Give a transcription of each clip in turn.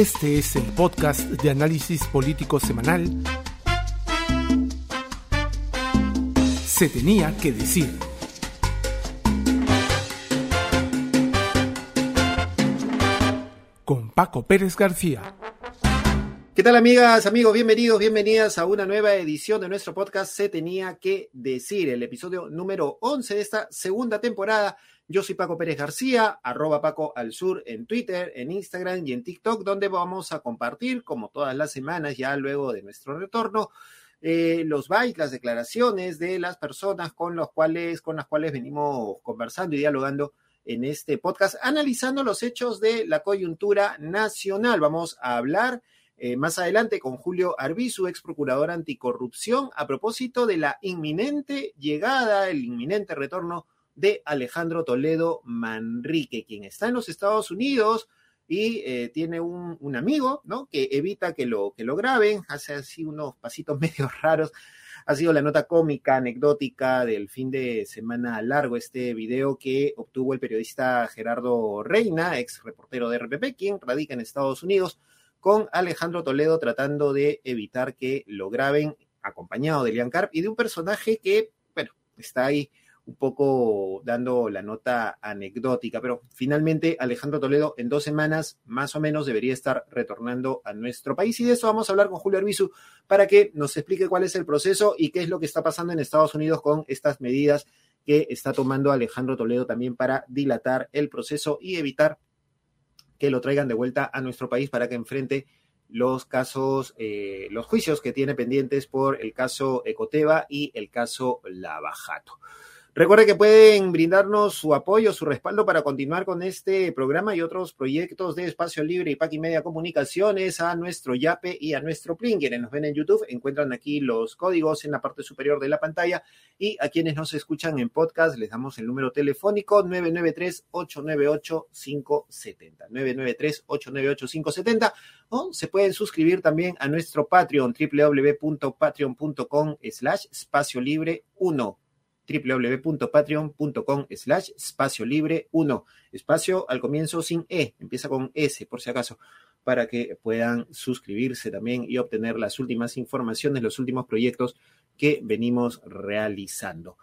Este es el podcast de análisis político semanal. Se tenía que decir. Con Paco Pérez García. ¿Qué tal amigas, amigos? Bienvenidos, bienvenidas a una nueva edición de nuestro podcast Se tenía que decir, el episodio número 11 de esta segunda temporada yo soy Paco Pérez García, arroba Paco al Sur en Twitter, en Instagram y en TikTok, donde vamos a compartir, como todas las semanas, ya luego de nuestro retorno, eh, los bytes, las declaraciones de las personas con, los cuales, con las cuales venimos conversando y dialogando en este podcast, analizando los hechos de la coyuntura nacional. Vamos a hablar eh, más adelante con Julio Arbizu, ex procurador anticorrupción, a propósito de la inminente llegada, el inminente retorno de Alejandro Toledo Manrique, quien está en los Estados Unidos y eh, tiene un, amigo, ¿no? Que evita que lo, que lo graben, hace así unos pasitos medio raros. Ha sido la nota cómica, anecdótica del fin de semana largo, este video que obtuvo el periodista Gerardo Reina, ex reportero de RPP, quien radica en Estados Unidos, con Alejandro Toledo tratando de evitar que lo graben, acompañado de Lian Carp y de un personaje que, bueno, está ahí un poco dando la nota anecdótica, pero finalmente Alejandro Toledo en dos semanas más o menos debería estar retornando a nuestro país y de eso vamos a hablar con Julio Arbizu para que nos explique cuál es el proceso y qué es lo que está pasando en Estados Unidos con estas medidas que está tomando Alejandro Toledo también para dilatar el proceso y evitar que lo traigan de vuelta a nuestro país para que enfrente los casos, eh, los juicios que tiene pendientes por el caso Ecoteva y el caso Lavajato. Recuerde que pueden brindarnos su apoyo, su respaldo para continuar con este programa y otros proyectos de Espacio Libre y Paqui Media Comunicaciones a nuestro Yape y a nuestro Plin. Quienes nos ven en YouTube encuentran aquí los códigos en la parte superior de la pantalla y a quienes nos escuchan en podcast les damos el número telefónico 993-898-570. 993-898-570 o se pueden suscribir también a nuestro Patreon www.patreon.com slash espacio libre 1 www.patreon.com slash espacio libre 1. Espacio al comienzo sin E, empieza con S por si acaso, para que puedan suscribirse también y obtener las últimas informaciones, los últimos proyectos que venimos realizando.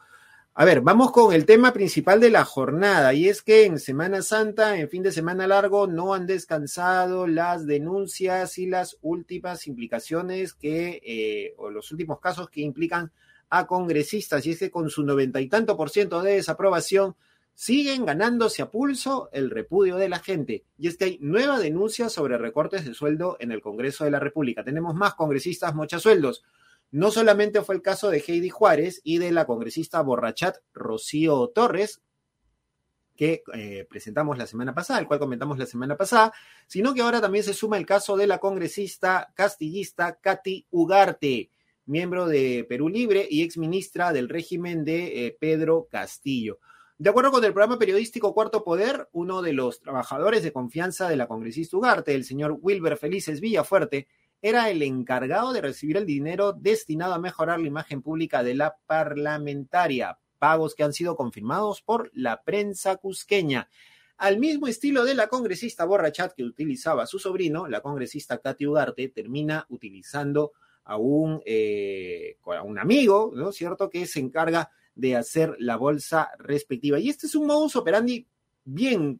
A ver, vamos con el tema principal de la jornada y es que en Semana Santa, en fin de semana largo, no han descansado las denuncias y las últimas implicaciones que, eh, o los últimos casos que implican a congresistas y es que con su noventa y tanto por ciento de desaprobación siguen ganándose a pulso el repudio de la gente. Y es que hay nueva denuncia sobre recortes de sueldo en el Congreso de la República. Tenemos más congresistas mochasueldos. No solamente fue el caso de Heidi Juárez y de la congresista borrachat Rocío Torres, que eh, presentamos la semana pasada, el cual comentamos la semana pasada, sino que ahora también se suma el caso de la congresista castillista Katy Ugarte miembro de Perú Libre y exministra del régimen de eh, Pedro Castillo. De acuerdo con el programa periodístico Cuarto Poder, uno de los trabajadores de confianza de la congresista Ugarte, el señor Wilber Felices Villafuerte, era el encargado de recibir el dinero destinado a mejorar la imagen pública de la parlamentaria, pagos que han sido confirmados por la prensa cusqueña. Al mismo estilo de la congresista borrachat que utilizaba su sobrino, la congresista Katy Ugarte termina utilizando a un, eh, a un amigo, ¿no es cierto?, que se encarga de hacer la bolsa respectiva. Y este es un modus operandi bien,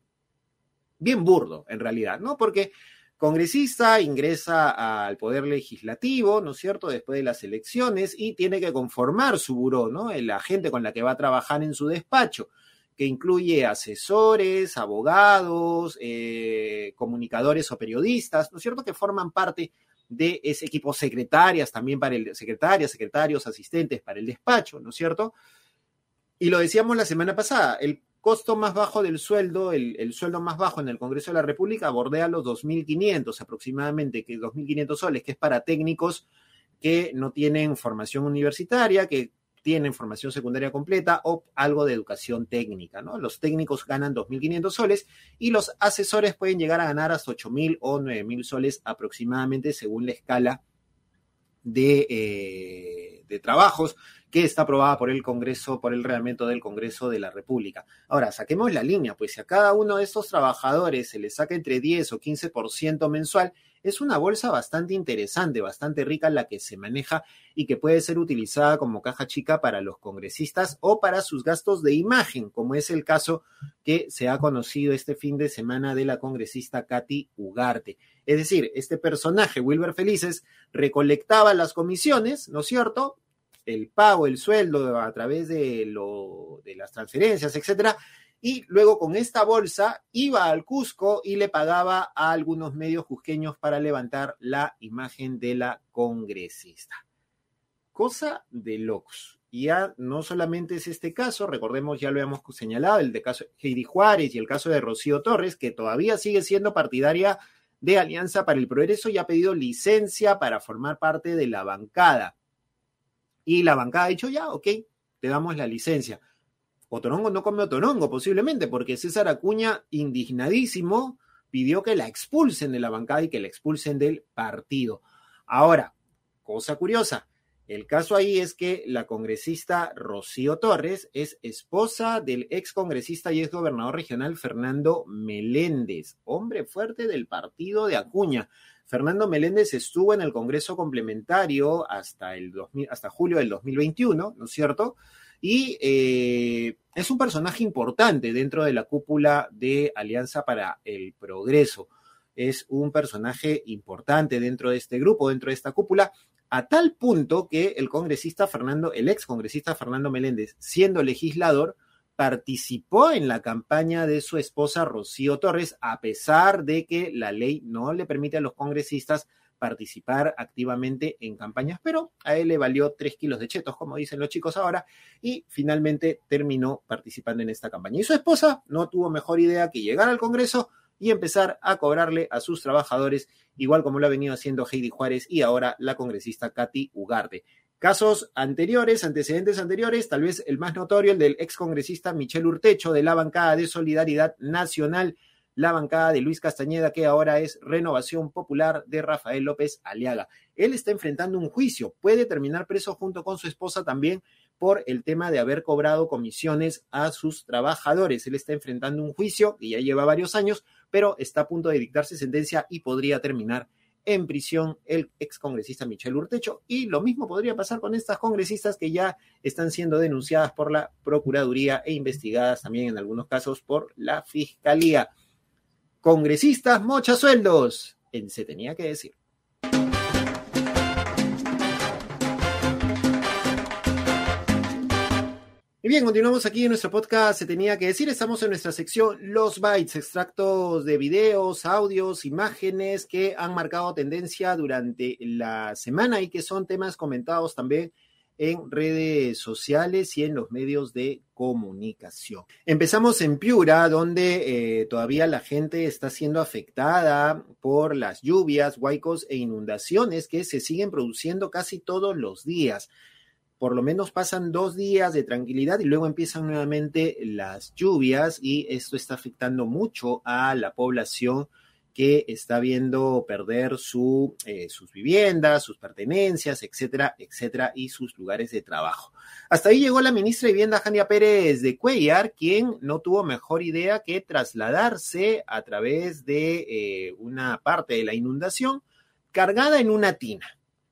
bien burdo, en realidad, ¿no? Porque congresista ingresa al poder legislativo, ¿no es cierto?, después de las elecciones y tiene que conformar su buró, ¿no? La gente con la que va a trabajar en su despacho que incluye asesores, abogados, eh, comunicadores o periodistas, ¿no es cierto?, que forman parte de ese equipo secretarias también para el secretarias, secretarios, asistentes para el despacho, ¿no es cierto? Y lo decíamos la semana pasada, el costo más bajo del sueldo, el, sueldo más bajo en el Congreso de la República bordea los 2.500 aproximadamente, que 2.500 soles, que es para técnicos que no tienen formación universitaria, que tienen formación secundaria completa o algo de educación técnica, ¿no? Los técnicos ganan 2.500 soles y los asesores pueden llegar a ganar hasta 8.000 o 9.000 soles aproximadamente según la escala de, eh, de trabajos que está aprobada por el Congreso, por el reglamento del Congreso de la República. Ahora, saquemos la línea, pues si a cada uno de estos trabajadores se le saca entre 10 o 15% mensual, es una bolsa bastante interesante, bastante rica la que se maneja y que puede ser utilizada como caja chica para los congresistas o para sus gastos de imagen, como es el caso que se ha conocido este fin de semana de la congresista Katy Ugarte. Es decir, este personaje, Wilber Felices, recolectaba las comisiones, ¿no es cierto? el pago, el sueldo a través de, lo, de las transferencias, etcétera, y luego con esta bolsa iba al Cusco y le pagaba a algunos medios cusqueños para levantar la imagen de la congresista. Cosa de locos. Y ya no solamente es este caso, recordemos, ya lo hemos señalado, el de caso de Heidi Juárez y el caso de Rocío Torres, que todavía sigue siendo partidaria de Alianza para el Progreso y ha pedido licencia para formar parte de la bancada. Y la bancada ha dicho, ya, ok, te damos la licencia. Otorongo no come Otorongo, posiblemente, porque César Acuña, indignadísimo, pidió que la expulsen de la bancada y que la expulsen del partido. Ahora, cosa curiosa, el caso ahí es que la congresista Rocío Torres es esposa del ex congresista y ex gobernador regional Fernando Meléndez, hombre fuerte del partido de Acuña. Fernando Meléndez estuvo en el Congreso complementario hasta, el hasta julio del 2021, ¿no es cierto? Y eh, es un personaje importante dentro de la cúpula de Alianza para el Progreso. Es un personaje importante dentro de este grupo, dentro de esta cúpula, a tal punto que el congresista Fernando, el ex congresista Fernando Meléndez, siendo legislador, participó en la campaña de su esposa Rocío Torres, a pesar de que la ley no le permite a los congresistas participar activamente en campañas, pero a él le valió tres kilos de chetos, como dicen los chicos ahora, y finalmente terminó participando en esta campaña. Y su esposa no tuvo mejor idea que llegar al Congreso y empezar a cobrarle a sus trabajadores, igual como lo ha venido haciendo Heidi Juárez y ahora la congresista Katy Ugarte. Casos anteriores, antecedentes anteriores, tal vez el más notorio, el del excongresista Michel Urtecho de la bancada de Solidaridad Nacional, la bancada de Luis Castañeda, que ahora es Renovación Popular de Rafael López Aliaga. Él está enfrentando un juicio, puede terminar preso junto con su esposa también por el tema de haber cobrado comisiones a sus trabajadores. Él está enfrentando un juicio que ya lleva varios años, pero está a punto de dictarse sentencia y podría terminar en prisión el excongresista Michel Urtecho. Y lo mismo podría pasar con estas congresistas que ya están siendo denunciadas por la Procuraduría e investigadas también en algunos casos por la Fiscalía. Congresistas mocha sueldos. En se tenía que decir. Y bien, continuamos aquí en nuestro podcast. Se tenía que decir, estamos en nuestra sección Los Bytes, extractos de videos, audios, imágenes que han marcado tendencia durante la semana y que son temas comentados también en redes sociales y en los medios de comunicación. Empezamos en Piura, donde eh, todavía la gente está siendo afectada por las lluvias, huaicos e inundaciones que se siguen produciendo casi todos los días por lo menos pasan dos días de tranquilidad y luego empiezan nuevamente las lluvias y esto está afectando mucho a la población que está viendo perder su, eh, sus viviendas, sus pertenencias, etcétera, etcétera, y sus lugares de trabajo. Hasta ahí llegó la ministra de Vivienda, Jania Pérez de Cuellar, quien no tuvo mejor idea que trasladarse a través de eh, una parte de la inundación cargada en una tina.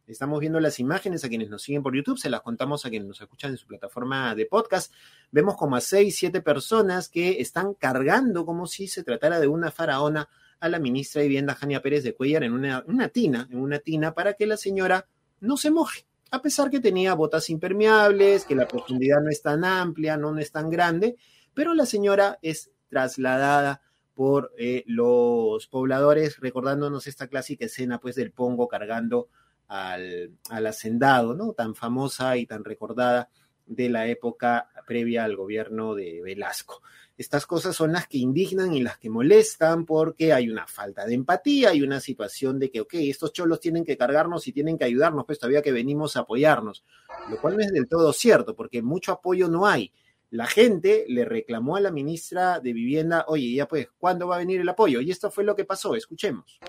Estamos viendo las imágenes a quienes nos siguen por YouTube, se las contamos a quienes nos escuchan en su plataforma de podcast. Vemos como a seis, siete personas que están cargando como si se tratara de una faraona a la ministra de Vivienda, Jania Pérez de Cuellar, en una, una tina, en una tina para que la señora no se moje, a pesar que tenía botas impermeables, que la profundidad no es tan amplia, no, es tan grande, pero la señora es trasladada por eh, los pobladores, recordándonos esta clásica escena pues del pongo cargando al, hacendado, ¿no? Tan famosa y tan recordada de la época previa al gobierno de Velasco. Estas cosas son las que indignan y las que molestan porque hay una falta de empatía, hay una situación de que, ok, estos cholos tienen que cargarnos y tienen que ayudarnos, pues todavía que venimos a apoyarnos, lo cual no es del todo cierto porque mucho apoyo no hay. La gente le reclamó a la ministra de Vivienda, oye, ya pues, ¿cuándo va a venir el apoyo? Y esto fue lo que pasó, escuchemos.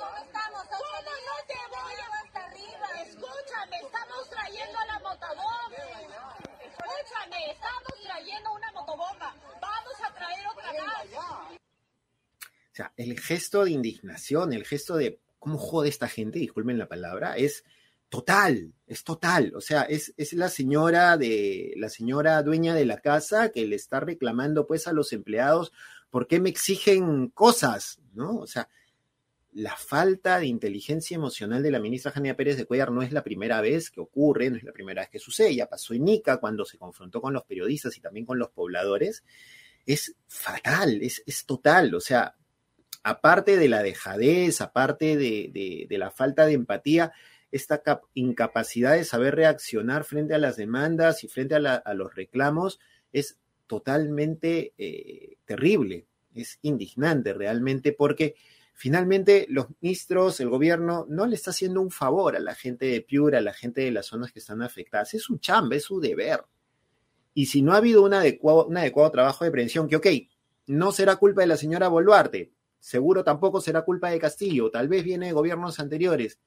cómo estamos. ¿Cómo no te voy a hasta arriba? Escúchame, estamos trayendo la motobomba. Escúchame, estamos trayendo una motobomba. Vamos a traer otra más. O sea, el gesto de indignación, el gesto de cómo jode esta gente, disculpen la palabra, es total, es total. O sea, es, es la señora de, la señora dueña de la casa que le está reclamando pues a los empleados por qué me exigen cosas, ¿no? O sea, la falta de inteligencia emocional de la ministra Jania Pérez de Cuellar no es la primera vez que ocurre, no es la primera vez que sucede, ya pasó en Nica cuando se confrontó con los periodistas y también con los pobladores, es fatal, es, es total, o sea, aparte de la dejadez, aparte de, de, la falta de empatía, esta incapacidad de saber reaccionar frente a las demandas y frente a, los reclamos es totalmente eh, terrible, es indignante realmente porque finalmente los ministros, el gobierno, no le está haciendo un favor a la gente de Piura, a la gente de las zonas que están afectadas. Es su chamba, es su deber. Y si no ha habido un adecuado, un adecuado trabajo de prevención, que ok, no será culpa de la señora Boluarte, seguro tampoco será culpa de Castillo, tal vez viene de gobiernos anteriores,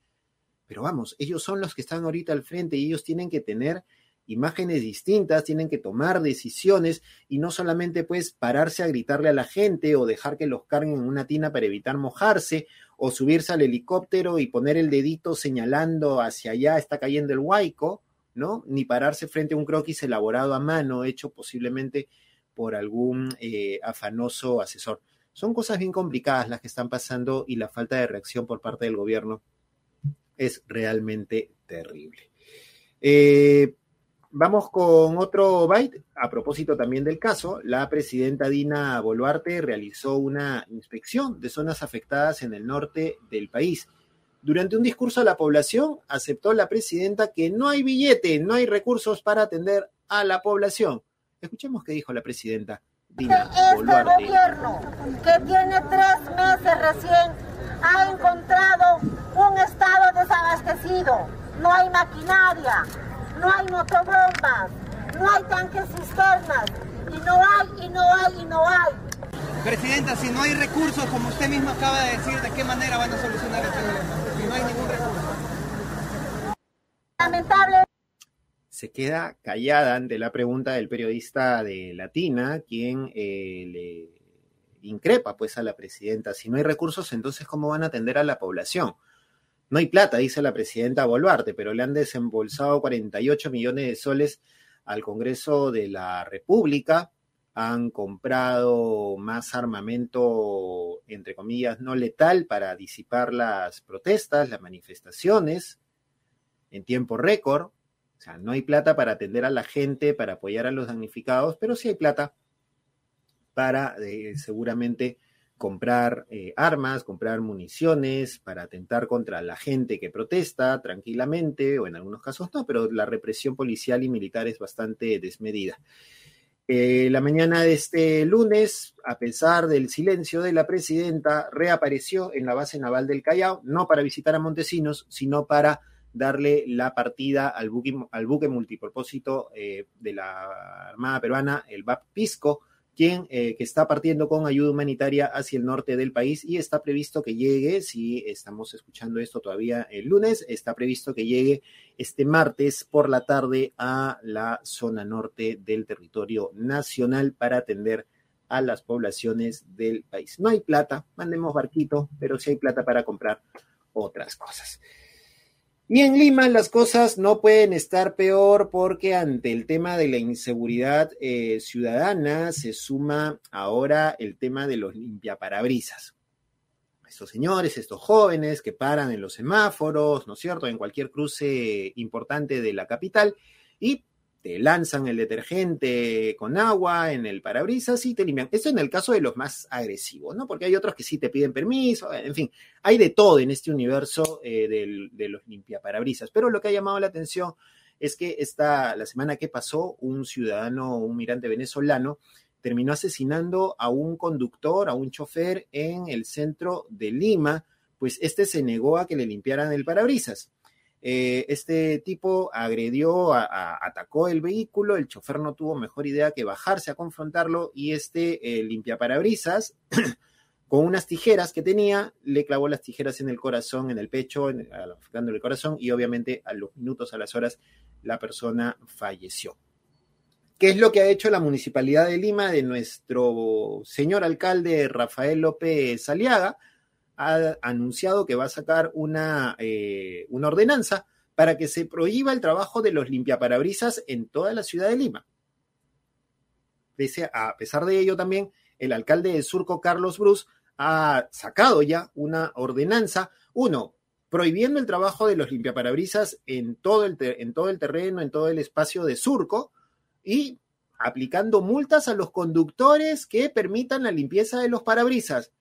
pero vamos, ellos son los que están ahorita al frente y ellos tienen que tener imágenes distintas, tienen que tomar decisiones y no solamente pues pararse a gritarle a la gente o dejar que los carguen en una tina para evitar mojarse o subirse al helicóptero y poner el dedito señalando hacia allá está cayendo el huaico, ¿no? Ni pararse frente a un croquis elaborado a mano, hecho posiblemente por algún eh, afanoso asesor. Son cosas bien complicadas las que están pasando y la falta de reacción por parte del gobierno es realmente terrible. Eh, Vamos con otro byte. A propósito también del caso, la presidenta Dina Boluarte realizó una inspección de zonas afectadas en el norte del país. Durante un discurso a la población, aceptó la presidenta que no hay billete, no hay recursos para atender a la población. Escuchemos qué dijo la presidenta Dina este Boluarte. gobierno, que tiene tres meses recién, ha encontrado un estado desabastecido. No hay maquinaria, no hay motobombas, no hay tanques cisternas, y no hay, y no hay, y no hay. Presidenta, si no hay recursos, como usted mismo acaba de decir, ¿de qué manera van a solucionar este problema? Si no hay ningún recurso. Lamentable. Se queda callada ante la pregunta del periodista de Latina, quien eh, le increpa pues a la presidenta. Si no hay recursos, entonces ¿cómo van a atender a la población? No hay plata, dice la presidenta Boluarte, pero le han desembolsado 48 millones de soles al Congreso de la República, han comprado más armamento, entre comillas, no letal para disipar las protestas, las manifestaciones en tiempo récord. O sea, no hay plata para atender a la gente, para apoyar a los damnificados, pero sí hay plata para eh, seguramente comprar eh, armas, comprar municiones para atentar contra la gente que protesta tranquilamente, o en algunos casos no, pero la represión policial y militar es bastante desmedida. Eh, la mañana de este lunes, a pesar del silencio de la presidenta, reapareció en la base naval del Callao, no para visitar a Montesinos, sino para darle la partida al buque, multipropósito eh, de la Armada Peruana, el BAP Pisco, quien eh, que está partiendo con ayuda humanitaria hacia el norte del país y está previsto que llegue, si estamos escuchando esto todavía el lunes, está previsto que llegue este martes por la tarde a la zona norte del territorio nacional para atender a las poblaciones del país. No hay plata, mandemos barquito, pero sí hay plata para comprar otras cosas. Y en Lima las cosas no pueden estar peor porque ante el tema de la inseguridad eh, ciudadana se suma ahora el tema de los limpiaparabrisas. Estos señores, estos jóvenes que paran en los semáforos, ¿no es cierto?, en cualquier cruce importante de la capital y te lanzan el detergente con agua en el parabrisas y te limpian. Esto en el caso de los más agresivos, ¿no? Porque hay otros que sí te piden permiso, en fin, hay de todo en este universo eh, de los limpiaparabrisas. Pero lo que ha llamado la atención es que esta, la semana que pasó, un ciudadano, un migrante venezolano, terminó asesinando a un conductor, a un chofer en el centro de Lima, pues este se negó a que le limpiaran el parabrisas. Eh, este tipo agredió, atacó el vehículo, el chofer no tuvo mejor idea que bajarse a confrontarlo y este eh, limpiaparabrisas, con unas tijeras que tenía, le clavó las tijeras en el corazón, en el pecho, afectando el corazón, y obviamente a los minutos, a las horas, la persona falleció. ¿Qué es lo que ha hecho la Municipalidad de Lima de nuestro señor alcalde Rafael López Aliaga? Ha anunciado que va a sacar una, eh, una ordenanza para que se prohíba el trabajo de los limpiaparabrisas en toda la ciudad de Lima. Pese a, pesar de ello también, el alcalde de Surco, Carlos Bruce, ha sacado ya una ordenanza, uno, prohibiendo el trabajo de los limpiaparabrisas en todo el, en todo el terreno, en todo el espacio de Surco, y aplicando multas a los conductores que permitan la limpieza de los parabrisas.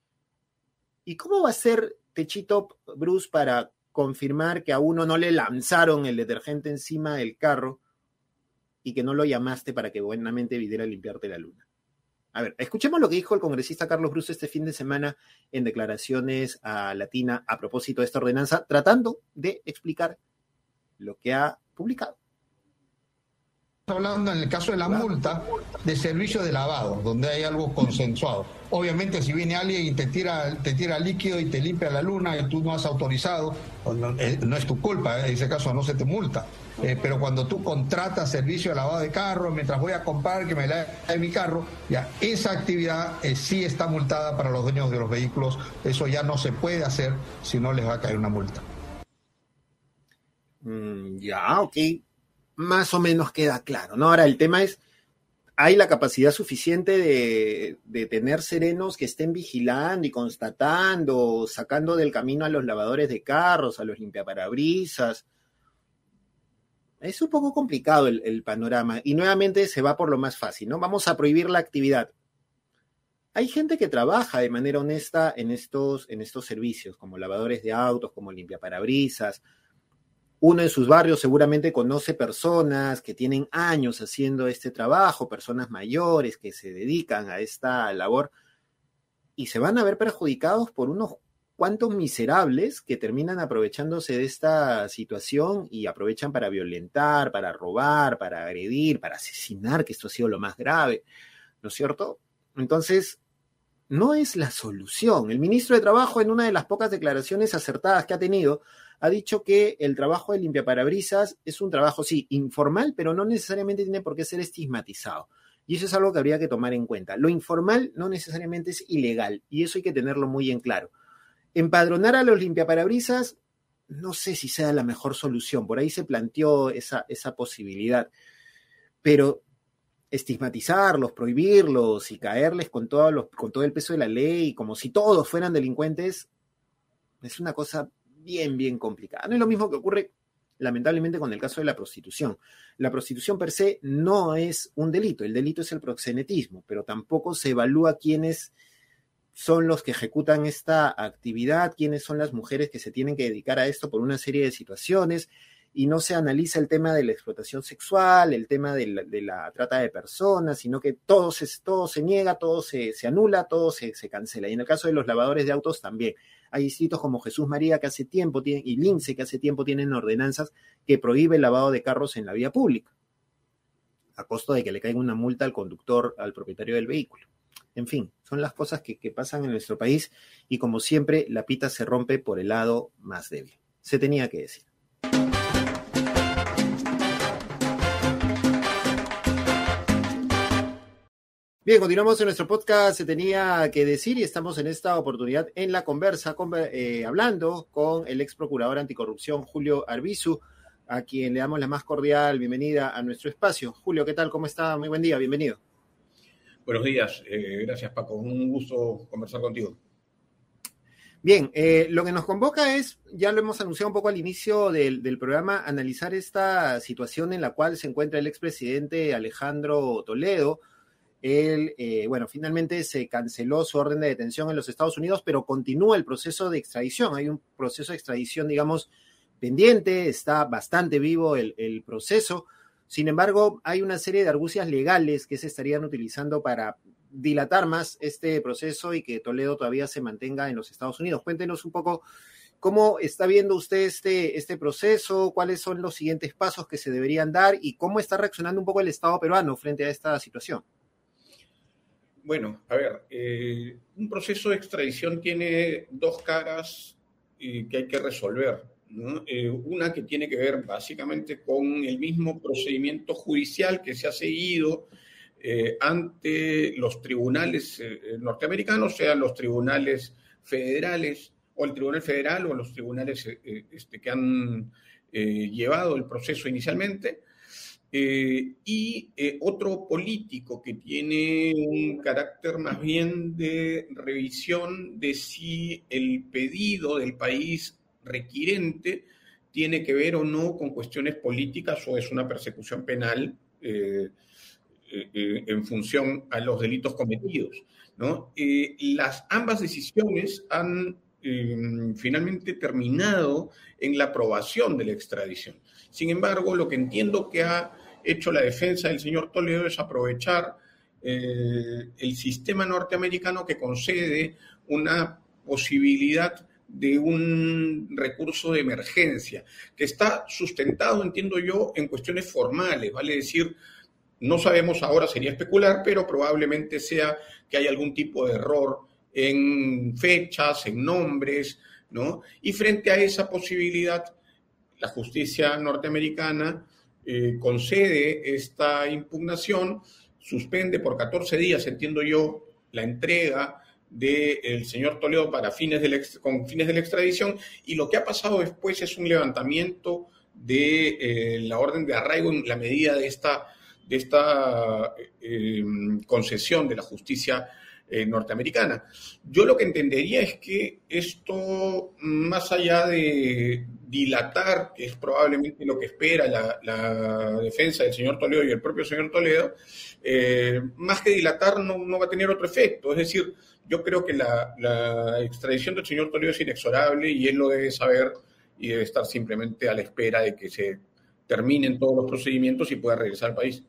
¿Y cómo va a ser Techito Bruce para confirmar que a uno no le lanzaron el detergente encima del carro y que no lo llamaste para que buenamente viniera a limpiarte la luna? A ver, escuchemos lo que dijo el congresista Carlos Bruce este fin de semana en declaraciones a Latina a propósito de esta ordenanza, tratando de explicar lo que ha publicado hablando en el caso de la multa de servicio de lavado, donde hay algo consensuado. Obviamente si viene alguien y te tira, te tira líquido y te limpia la luna y tú no has autorizado, pues no, eh, es tu culpa, en ese caso no se te multa. Eh, pero cuando tú contratas servicio de lavado de carro, mientras voy a comprar que me lave mi carro, ya esa actividad eh, sí está multada para los dueños de los vehículos. Eso ya no se puede hacer si no les va a caer una multa. Mm, ya, ok más o menos queda claro, ¿no? Ahora, el tema es, ¿hay la capacidad suficiente de, tener serenos que estén vigilando y constatando, sacando del camino a los lavadores de carros, a los limpiaparabrisas? Es un poco complicado el, el panorama y nuevamente se va por lo más fácil, ¿no? Vamos a prohibir la actividad. Hay gente que trabaja de manera honesta en estos, en estos servicios, como lavadores de autos, como limpiaparabrisas, uno en sus barrios seguramente conoce personas que tienen años haciendo este trabajo, personas mayores que se dedican a esta labor y se van a ver perjudicados por unos cuantos miserables que terminan aprovechándose de esta situación y aprovechan para violentar, para robar, para agredir, para asesinar, que esto ha sido lo más grave, ¿no es cierto? Entonces, no es la solución. El ministro de Trabajo, en una de las pocas declaraciones acertadas que ha tenido, ha dicho que el trabajo de limpiaparabrisas es un trabajo, sí, informal, pero no necesariamente tiene por qué ser estigmatizado. Y eso es algo que habría que tomar en cuenta. Lo informal no necesariamente es ilegal, y eso hay que tenerlo muy en claro. Empadronar a los limpiaparabrisas, no sé si sea la mejor solución. Por ahí se planteó esa, esa posibilidad. Pero estigmatizarlos, prohibirlos y caerles con todo, con todo el peso de la ley, como si todos fueran delincuentes, es una cosa bien, bien complicada. No es lo mismo que ocurre lamentablemente con el caso de la prostitución. La prostitución per se no es un delito, el delito es el proxenetismo, pero tampoco se evalúa quiénes son los que ejecutan esta actividad, quiénes son las mujeres que se tienen que dedicar a esto por una serie de situaciones y no se analiza el tema de la explotación sexual, el tema de la, trata de personas, sino que todo se, todo se niega, todo se, anula, todo se, se, cancela. Y en el caso de los lavadores de autos también. Hay distritos como Jesús María que hace tiempo tienen, y Lince que hace tiempo tienen ordenanzas que prohíbe el lavado de carros en la vía pública, a costo de que le caiga una multa al conductor, al propietario del vehículo. En fin, son las cosas que, que pasan en nuestro país y como siempre la pita se rompe por el lado más débil. Se tenía que decir. Bien, continuamos en nuestro podcast. Se tenía que decir y estamos en esta oportunidad en la conversa, eh, hablando con el ex procurador anticorrupción Julio Arbizu, a quien le damos la más cordial bienvenida a nuestro espacio. Julio, ¿qué tal? ¿Cómo está? Muy buen día, bienvenido. Buenos días, eh, gracias Paco, un gusto conversar contigo. Bien, eh, lo que nos convoca es, ya lo hemos anunciado un poco al inicio del, del, programa, analizar esta situación en la cual se encuentra el expresidente Alejandro Toledo, él, eh, bueno, finalmente se canceló su orden de detención en los Estados Unidos, pero continúa el proceso de extradición. Hay un proceso de extradición, digamos, pendiente, está bastante vivo el, el proceso. Sin embargo, hay una serie de argucias legales que se estarían utilizando para dilatar más este proceso y que Toledo todavía se mantenga en los Estados Unidos. Cuéntenos un poco cómo está viendo usted este, este proceso, cuáles son los siguientes pasos que se deberían dar y cómo está reaccionando un poco el Estado peruano frente a esta situación. Bueno, a ver, eh, un proceso de extradición tiene dos caras eh, que hay que resolver. Eh, una que tiene que ver básicamente con el mismo procedimiento judicial que se ha seguido ante los tribunales norteamericanos, sean los tribunales federales o el Tribunal Federal o los tribunales este, que han llevado el proceso inicialmente eh, y eh, otro político que tiene un carácter más bien de revisión de si el pedido del país requirente tiene que ver o no con cuestiones políticas o es una persecución penal eh, en función a los delitos cometidos. ¿no? las ambas decisiones han finalmente terminado en la aprobación de la extradición. Sin embargo, lo que entiendo que ha hecho la defensa del señor Toledo es aprovechar eh, el sistema norteamericano que concede una posibilidad de un recurso de emergencia, que está sustentado, entiendo yo, en cuestiones formales, vale decir, no sabemos ahora, sería especular, pero probablemente sea que hay algún tipo de error en fechas, en nombres, ¿no? Y frente a esa posibilidad, la justicia norteamericana eh, concede esta impugnación, suspende por 14 días, entiendo yo, la entrega del señor Toledo para fines de la, con fines de la extradición y lo que ha pasado después es un levantamiento de eh, la orden de arraigo en la medida de esta, de esta eh, concesión de la justicia norteamericana. Yo lo que entendería es que esto, más allá de, dilatar, que es probablemente lo que espera la, defensa del señor Toledo y el propio señor Toledo, eh, más que dilatar no, va a tener otro efecto. Es decir, yo creo que la, extradición del señor Toledo es inexorable y él lo debe saber y debe estar simplemente a la espera de que se terminen todos los procedimientos y pueda regresar al país.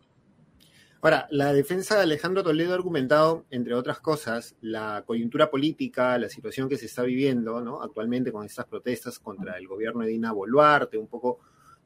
Ahora, la defensa de Alejandro Toledo ha argumentado, entre otras cosas, la coyuntura política, la situación que se está viviendo ¿no? actualmente con estas protestas contra el gobierno de Dina Boluarte, un poco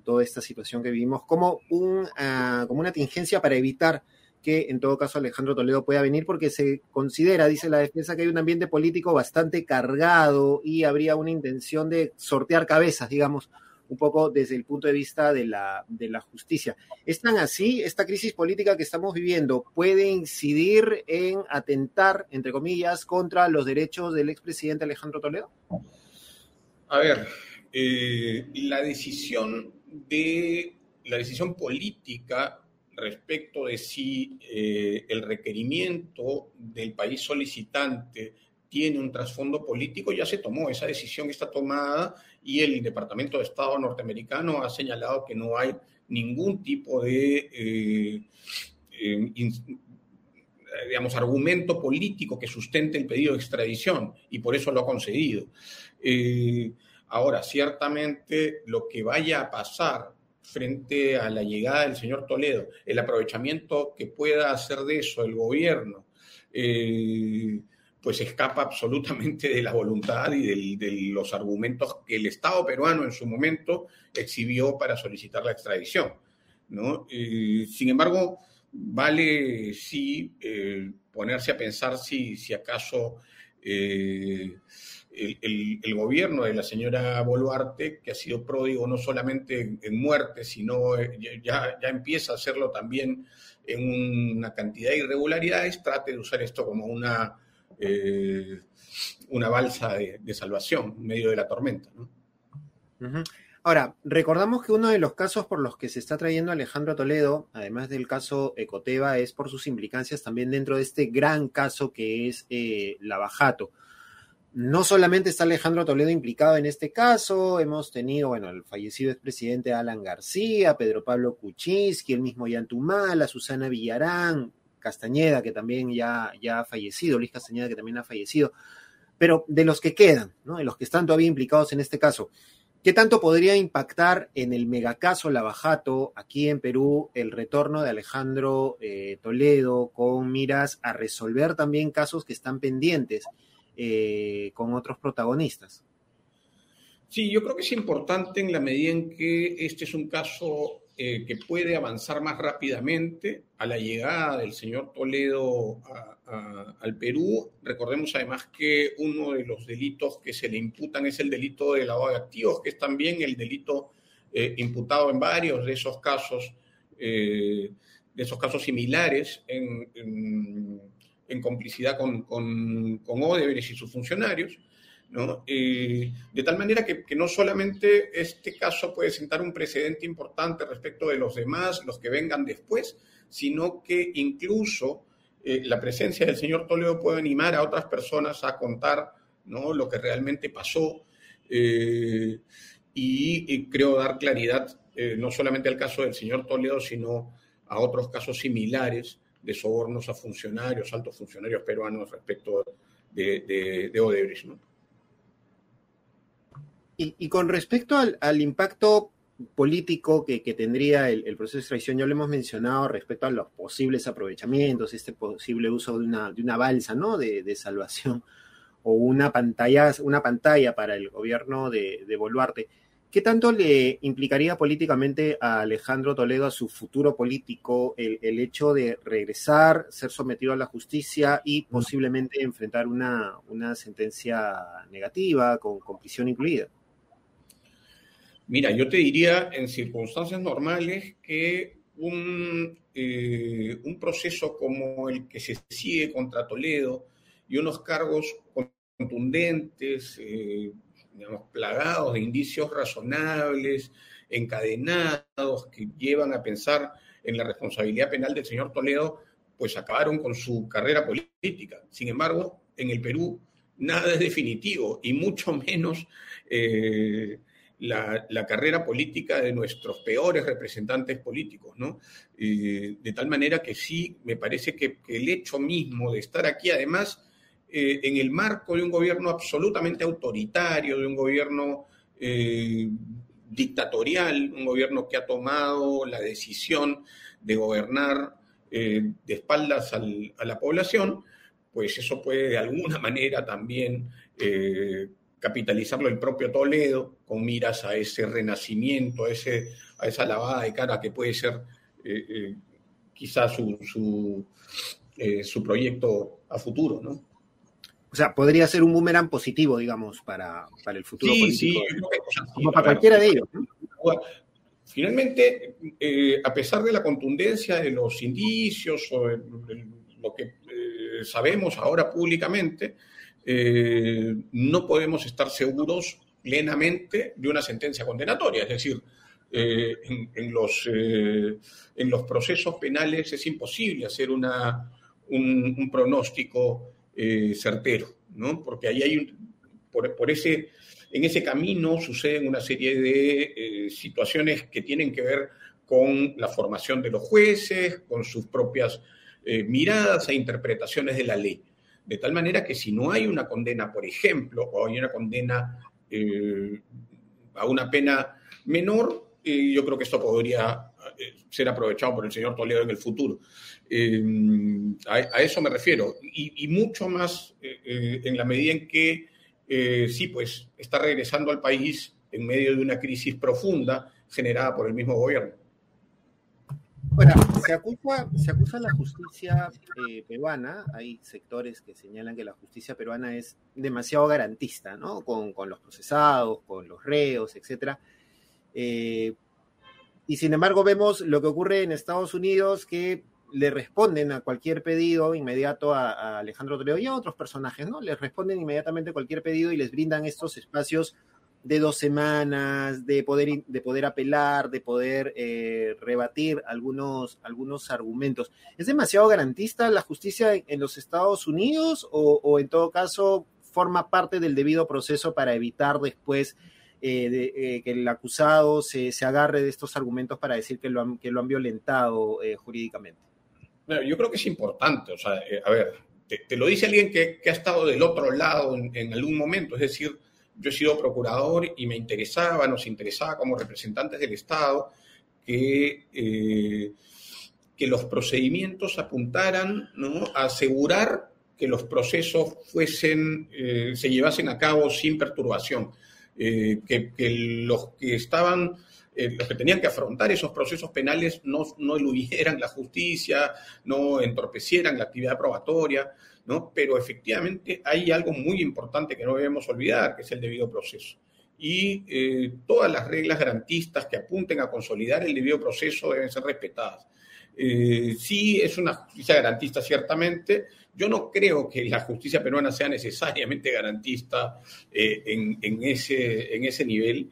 toda esta situación que vivimos, como, un, ah, como una tingencia para evitar que en todo caso Alejandro Toledo pueda venir porque se considera, dice la defensa, que hay un ambiente político bastante cargado y habría una intención de sortear cabezas, digamos, un poco desde el punto de vista de la, de la justicia. ¿Es tan así? ¿Esta crisis política que estamos viviendo puede incidir en atentar, entre comillas, contra los derechos del expresidente Alejandro Toledo? A ver, eh, la decisión de la decisión política respecto de si eh, el requerimiento del país solicitante tiene un trasfondo político, ya se tomó, esa decisión está tomada y el Departamento de Estado norteamericano ha señalado que no hay ningún tipo de, eh, eh, digamos, argumento político que sustente el pedido de extradición y por eso lo ha concedido. Eh, ahora, ciertamente lo que vaya a pasar frente a la llegada del señor Toledo, el aprovechamiento que pueda hacer de eso el gobierno, pues escapa absolutamente de la voluntad y de los argumentos que el Estado peruano en su momento exhibió para solicitar la extradición. ¿no? sin embargo, vale sí eh, ponerse a pensar si, si acaso eh, el, gobierno de la señora Boluarte, que ha sido pródigo no solamente en, muerte, sino eh, ya, ya empieza a hacerlo también en una cantidad de irregularidades, trate de usar esto como una eh, una balsa de, salvación en medio de la tormenta. Ahora, recordamos que uno de los casos por los que se está trayendo Alejandro Toledo, además del caso Ecoteva, es por sus implicancias también dentro de este gran caso que es eh, Lavajato. No solamente está Alejandro Toledo implicado en este caso, hemos tenido, bueno, el fallecido expresidente Alan García, Pedro Pablo Kuczynski, el mismo Yantumala, Susana Villarán, Castañeda, que también ya, ya ha fallecido, Luis Castañeda, que también ha fallecido, pero de los que quedan, ¿no? de los que están todavía implicados en este caso, ¿qué tanto podría impactar en el megacaso Lavajato aquí en Perú el retorno de Alejandro eh, Toledo con miras a resolver también casos que están pendientes eh, con otros protagonistas? Sí, yo creo que es importante en la medida en que este es un caso eh, que puede avanzar más rápidamente a la llegada del señor Toledo al Perú. Recordemos además que uno de los delitos que se le imputan es el delito de lavado de activos, que es también el delito eh, imputado en varios de esos casos, de esos casos similares en, complicidad con, con, con Odebrecht y sus funcionarios. Eh, de tal manera que, no solamente este caso puede sentar un precedente importante respecto de los demás, los que vengan después, sino que incluso eh, la presencia del señor Toledo puede animar a otras personas a contar ¿no? lo que realmente pasó eh, y, creo dar claridad no solamente al caso del señor Toledo, sino a otros casos similares de sobornos a funcionarios, altos funcionarios peruanos respecto de, de, de Odebrecht. ¿no? Y, con respecto al, impacto político que, tendría el, proceso de extradición, ya lo hemos mencionado respecto a los posibles aprovechamientos, este posible uso de una, de una balsa ¿no? de, salvación o una pantalla, una pantalla para el gobierno de, de, Boluarte. ¿Qué tanto le implicaría políticamente a Alejandro Toledo, a su futuro político, el, el hecho de regresar, ser sometido a la justicia y posiblemente enfrentar una, una sentencia negativa con, con prisión incluida? Mira, yo te diría en circunstancias normales que un, eh, un proceso como el que se sigue contra Toledo y unos cargos contundentes, eh, digamos, plagados de indicios razonables, encadenados, que llevan a pensar en la responsabilidad penal del señor Toledo, pues acabaron con su carrera política. Sin embargo, en el Perú nada es definitivo y mucho menos eh, la, carrera política de nuestros peores representantes políticos, ¿no? de tal manera que sí, me parece que, el hecho mismo de estar aquí, además, eh, en el marco de un gobierno absolutamente autoritario, de un gobierno eh, dictatorial, un gobierno que ha tomado la decisión de gobernar eh, de espaldas a la población, pues eso puede de alguna manera también capitalizarlo el propio Toledo con miras a ese renacimiento, a, ese, a esa lavada de cara que puede ser eh, eh, quizás su, su, eh, su, proyecto a futuro, ¿no? O sea, podría ser un boomerang positivo, digamos, para, para el futuro sí, político. Sí, sí, como para cualquiera de ellos. Finalmente, a pesar de la contundencia de los indicios o lo que sabemos ahora públicamente, eh, no podemos estar seguros plenamente de una sentencia condenatoria. Es decir, eh, en, los, eh, en los procesos penales es imposible hacer una, un, pronóstico certero, ¿no? porque ahí hay por, ese, en ese camino suceden una serie de situaciones que tienen que ver con la formación de los jueces, con sus propias miradas e interpretaciones de la ley. De tal manera que si no hay una condena, por ejemplo, o hay una condena eh, a una pena menor, eh, yo creo que esto podría eh, ser aprovechado por el señor Toledo en el futuro. A, eso me refiero. Y, mucho más en la medida en que, sí, pues está regresando al país en medio de una crisis profunda generada por el mismo gobierno. Bueno, se acusa, se acusa la justicia eh, peruana, hay sectores que señalan que la justicia peruana es demasiado garantista, ¿no? Con, los procesados, con los reos, etcétera. Eh, y sin embargo vemos lo que ocurre en Estados Unidos, que le responden a cualquier pedido inmediato a, a Alejandro Toledo y a otros personajes, ¿no? Les responden inmediatamente a cualquier pedido y les brindan estos espacios de dos semanas, de poder, de poder apelar, de poder eh, rebatir algunos, algunos argumentos. ¿Es demasiado garantista la justicia en, los Estados Unidos o, en todo caso forma parte del debido proceso para evitar después eh, eh, que el acusado se, agarre de estos argumentos para decir que lo han, que lo han violentado jurídicamente? yo creo que es importante, o sea, a ver, te, lo dice alguien que, ha estado del otro lado en algún momento, es decir, yo he sido procurador y me interesaba, nos interesaba como representantes del Estado que, eh, que los procedimientos apuntaran a asegurar que los procesos fuesen, eh, se llevasen a cabo sin perturbación, eh, que, los que estaban los que tenían que afrontar esos procesos penales no, no eludieran la justicia, no entorpecieran la actividad probatoria, ¿no? Pero efectivamente hay algo muy importante que no debemos olvidar, que es el debido proceso. Y eh, todas las reglas garantistas que apunten a consolidar el debido proceso deben ser respetadas. Eh, sí, es una justicia garantista, ciertamente. Yo no creo que la justicia peruana sea necesariamente garantista en, en, ese, nivel.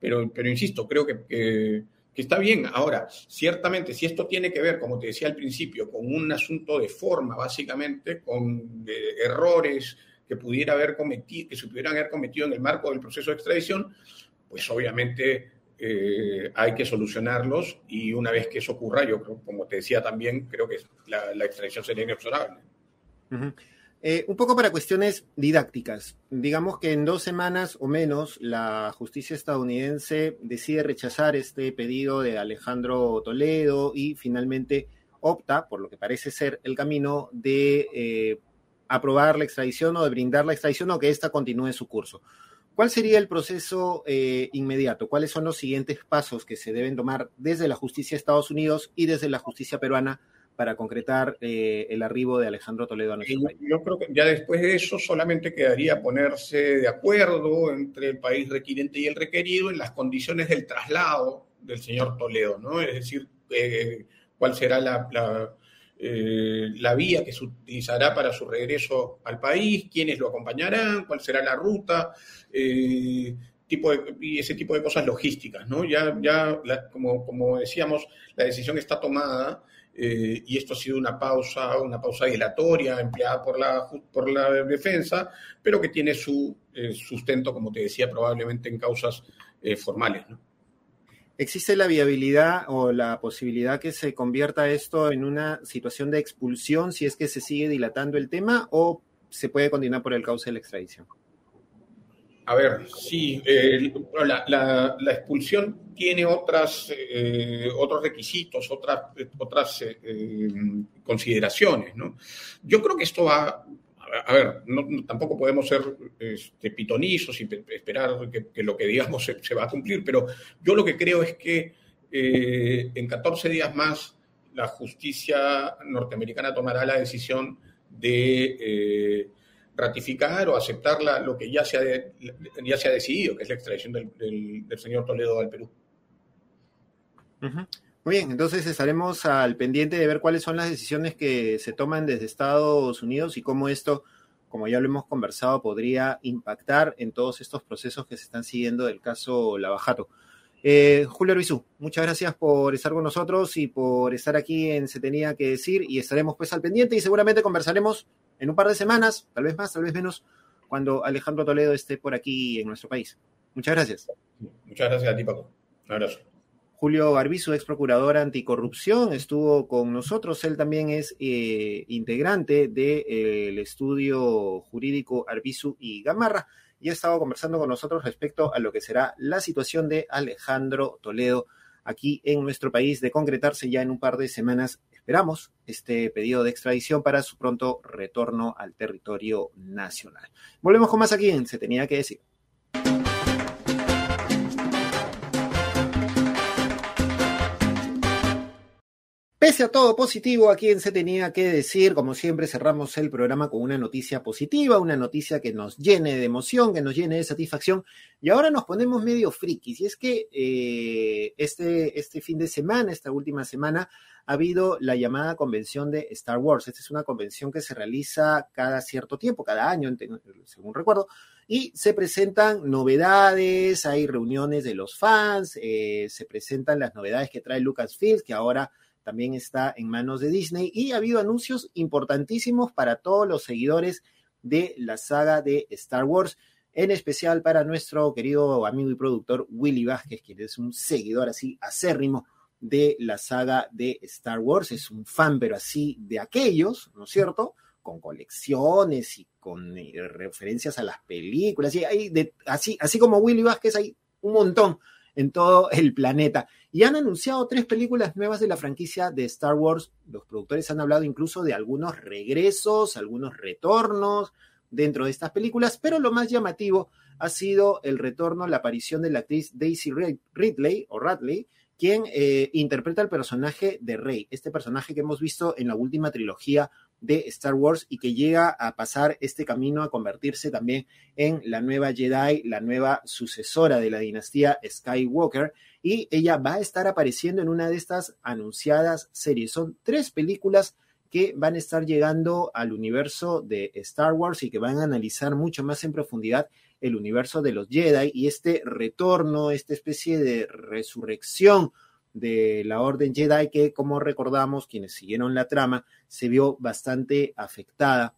Pero insisto, creo que, está bien. Ahora, ciertamente, si esto tiene que ver, como te decía al principio, con un asunto de forma, básicamente, con errores que, pudiera haber cometido, que se pudieran haber cometido en el marco del proceso de extradición, pues obviamente eh, hay que solucionarlos y una vez que eso ocurra, yo creo, como te decía también, creo que la extradición sería inexorable. Eh, un poco para cuestiones didácticas. Digamos que en dos semanas o menos la justicia estadounidense decide rechazar este pedido de Alejandro Toledo y finalmente opta, por lo que parece ser el camino, de eh, aprobar la extradición o de brindar la extradición o que ésta continúe su curso. ¿Cuál sería el proceso eh, inmediato? ¿Cuáles son los siguientes pasos que se deben tomar desde la justicia de Estados Unidos y desde la justicia peruana para concretar eh, el arribo de Alejandro Toledo a nuestro país? Yo creo que ya después de eso solamente quedaría ponerse de acuerdo entre el país requiriente y el requerido en las condiciones del traslado del señor Toledo, ¿no? Es decir, eh, cuál será la, la, eh, la, vía que se utilizará para su regreso al país, quiénes lo acompañarán, cuál será la ruta. Tipo de, y ese tipo de cosas logísticas, ¿no? Ya, ya como, como decíamos, la decisión está tomada eh, y esto ha sido una pausa, una pausa dilatoria empleada por la, por la defensa, pero que tiene su eh, sustento, como te decía, probablemente en causas eh, formales. ¿Existe la viabilidad o la posibilidad que se convierta esto en una situación de expulsión si es que se sigue dilatando el tema o se puede continuar por el cauce de la extradición? A ver, sí, eh, la, expulsión tiene otras, eh, otros requisitos, otras, otras eh, consideraciones, ¿no? Yo creo que esto va, a ver, tampoco podemos ser este, pitonizos y esperar que, lo que digamos se, va a cumplir, pero yo lo que creo es que en 14 días más la justicia norteamericana tomará la decisión de ratificar o aceptar la, lo que ya se, ha ya se ha decidido, que es la extradición del, del, del señor Toledo al Perú. Uh -huh. Muy bien, entonces estaremos al pendiente de ver cuáles son las decisiones que se toman desde Estados Unidos y cómo esto, como ya lo hemos conversado, podría impactar en todos estos procesos que se están siguiendo del caso Lavajato. Eh, Julio Arbizu, muchas gracias por estar con nosotros y por estar aquí en Se Tenía que Decir y estaremos pues al pendiente y seguramente conversaremos en un par de semanas, tal vez más, tal vez menos, cuando Alejandro Toledo esté por aquí en nuestro país. Muchas gracias. Muchas gracias a ti, Paco. Un abrazo. Julio Arbizu, ex procurador anticorrupción, estuvo con nosotros. Él también es eh, integrante del de, eh, estudio jurídico Arbizu y Gamarra y ha estado conversando con nosotros respecto a lo que será la situación de Alejandro Toledo aquí en nuestro país, de concretarse ya en un par de semanas esperamos este pedido de extradición para su pronto retorno al territorio nacional. Volvemos con más aquí en Se tenía que decir. Pese a todo positivo, a quien se tenía que decir, como siempre cerramos el programa con una noticia positiva, una noticia que nos llene de emoción, que nos llene de satisfacción, y ahora nos ponemos medio frikis, y es que eh, este, este fin de semana, esta última semana, ha habido la llamada convención de Star Wars. Esta es una convención que se realiza cada cierto tiempo, cada año, según recuerdo, y se presentan novedades, hay reuniones de los fans, eh, se presentan las novedades que trae Lucasfilm, que ahora también está en manos de Disney y ha habido anuncios importantísimos para todos los seguidores de la saga de Star Wars, en especial para nuestro querido amigo y productor Willy Vázquez, quien es un seguidor así acérrimo de la saga de Star Wars, es un fan pero así de aquellos, ¿no es cierto? Con colecciones y con eh, referencias a las películas, y hay así, así como Willy Vázquez hay un montón en todo el planeta. Y han anunciado tres películas nuevas de la franquicia de Star Wars. Los productores han hablado incluso de algunos regresos, algunos retornos dentro de estas películas, pero lo más llamativo ha sido el retorno, la aparición de la actriz Daisy Ridley o Radley, quien eh, interpreta el personaje de Rey, este personaje que hemos visto en la última trilogía de Star Wars y que llega a pasar este camino a convertirse también en la nueva Jedi, la nueva sucesora de la dinastía Skywalker y ella va a estar apareciendo en una de estas anunciadas series. Son tres películas que van a estar llegando al universo de Star Wars y que van a analizar mucho más en profundidad el universo de los Jedi y este retorno, esta especie de resurrección de la Orden Jedi que, como recordamos, quienes siguieron la trama, se vio bastante afectada,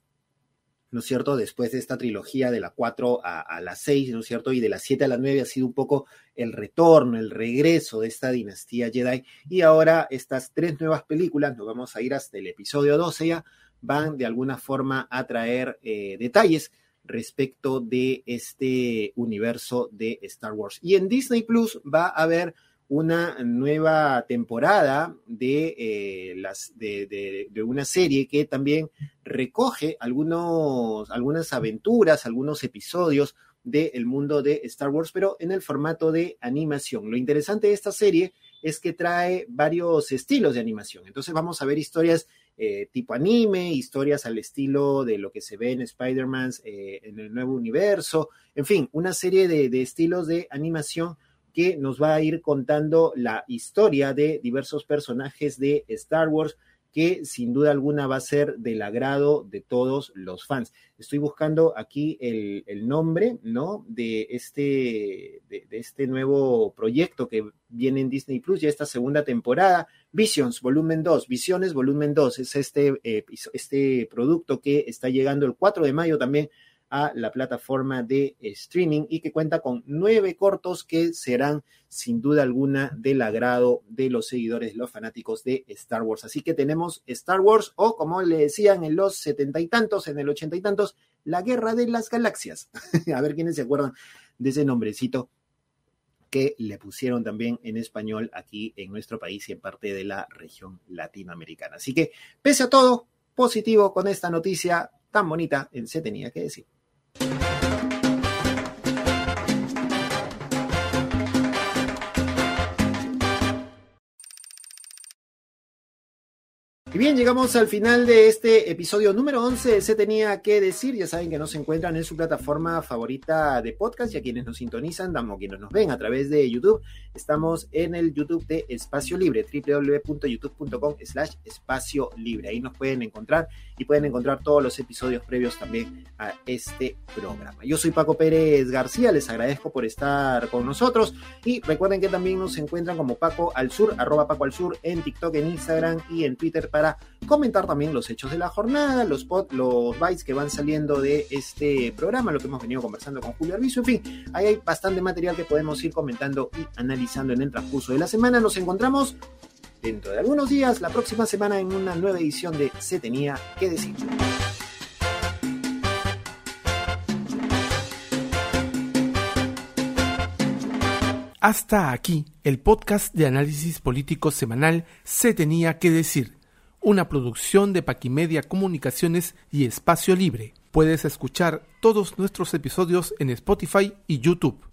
¿no es cierto? Después de esta trilogía de la 4 a, la 6, ¿no es cierto? Y de la 7 a la 9 ha sido un poco el retorno, el regreso de esta dinastía Jedi. Y ahora estas tres nuevas películas, nos vamos a ir hasta el episodio 12 ya, van de alguna forma a traer eh, detalles respecto de este universo de Star Wars. Y en Disney Plus va a haber una nueva temporada de, eh, las, de, una serie que también recoge algunos, algunas aventuras, algunos episodios del mundo de Star Wars, pero en el formato de animación. Lo interesante de esta serie es que trae varios estilos de animación. Entonces vamos a ver historias eh, tipo anime, historias al estilo de lo que se ve en Spider-Man eh, en el nuevo universo, en fin, una serie de estilos de animación que nos va a ir contando la historia de diversos personajes de Star Wars que sin duda alguna va a ser del agrado de todos los fans. Estoy buscando aquí el, nombre, ¿no? De este, de, este nuevo proyecto que viene en Disney Plus, ya esta segunda temporada, Visions, volumen 2, Visiones, volumen 2, es este, eh, este producto que está llegando el 4 de mayo también a la plataforma de streaming y que cuenta con nueve cortos que serán sin duda alguna del agrado de los seguidores, los fanáticos de Star Wars. Así que tenemos Star Wars o como le decían en los setenta y tantos, en el ochenta y tantos, la guerra de las galaxias. a ver quiénes se acuerdan de ese nombrecito que le pusieron también en español aquí en nuestro país y en parte de la región latinoamericana. Así que, pese a todo, positivo con esta noticia tan bonita, se tenía que decir. Thank you. Y bien, llegamos al final de este episodio número 11 Se Tenía que Decir. Ya saben que nos encuentran en su plataforma favorita de podcast y a quienes nos sintonizan, damos quienes nos ven a través de YouTube. Estamos en el YouTube de Espacio Libre, www.youtube.com slash espacio libre. Ahí nos pueden encontrar y pueden encontrar todos los episodios previos también a este programa. Yo soy Paco Pérez García, les agradezco por estar con nosotros y recuerden que también nos encuentran como Paco al Sur, arroba Paco al Sur en TikTok, en Instagram y en Twitter para comentar también los hechos de la jornada, los, los bytes que van saliendo de este programa, lo que hemos venido conversando con Julio Arbizu, en fin, ahí hay bastante material que podemos ir comentando y analizando en el transcurso de la semana. Nos encontramos dentro de algunos días, la próxima semana, en una nueva edición de Se tenía que decir. Hasta aquí el podcast de análisis político semanal Se tenía que decir una producción de Paquimedia Comunicaciones y Espacio Libre. Puedes escuchar todos nuestros episodios en Spotify y YouTube.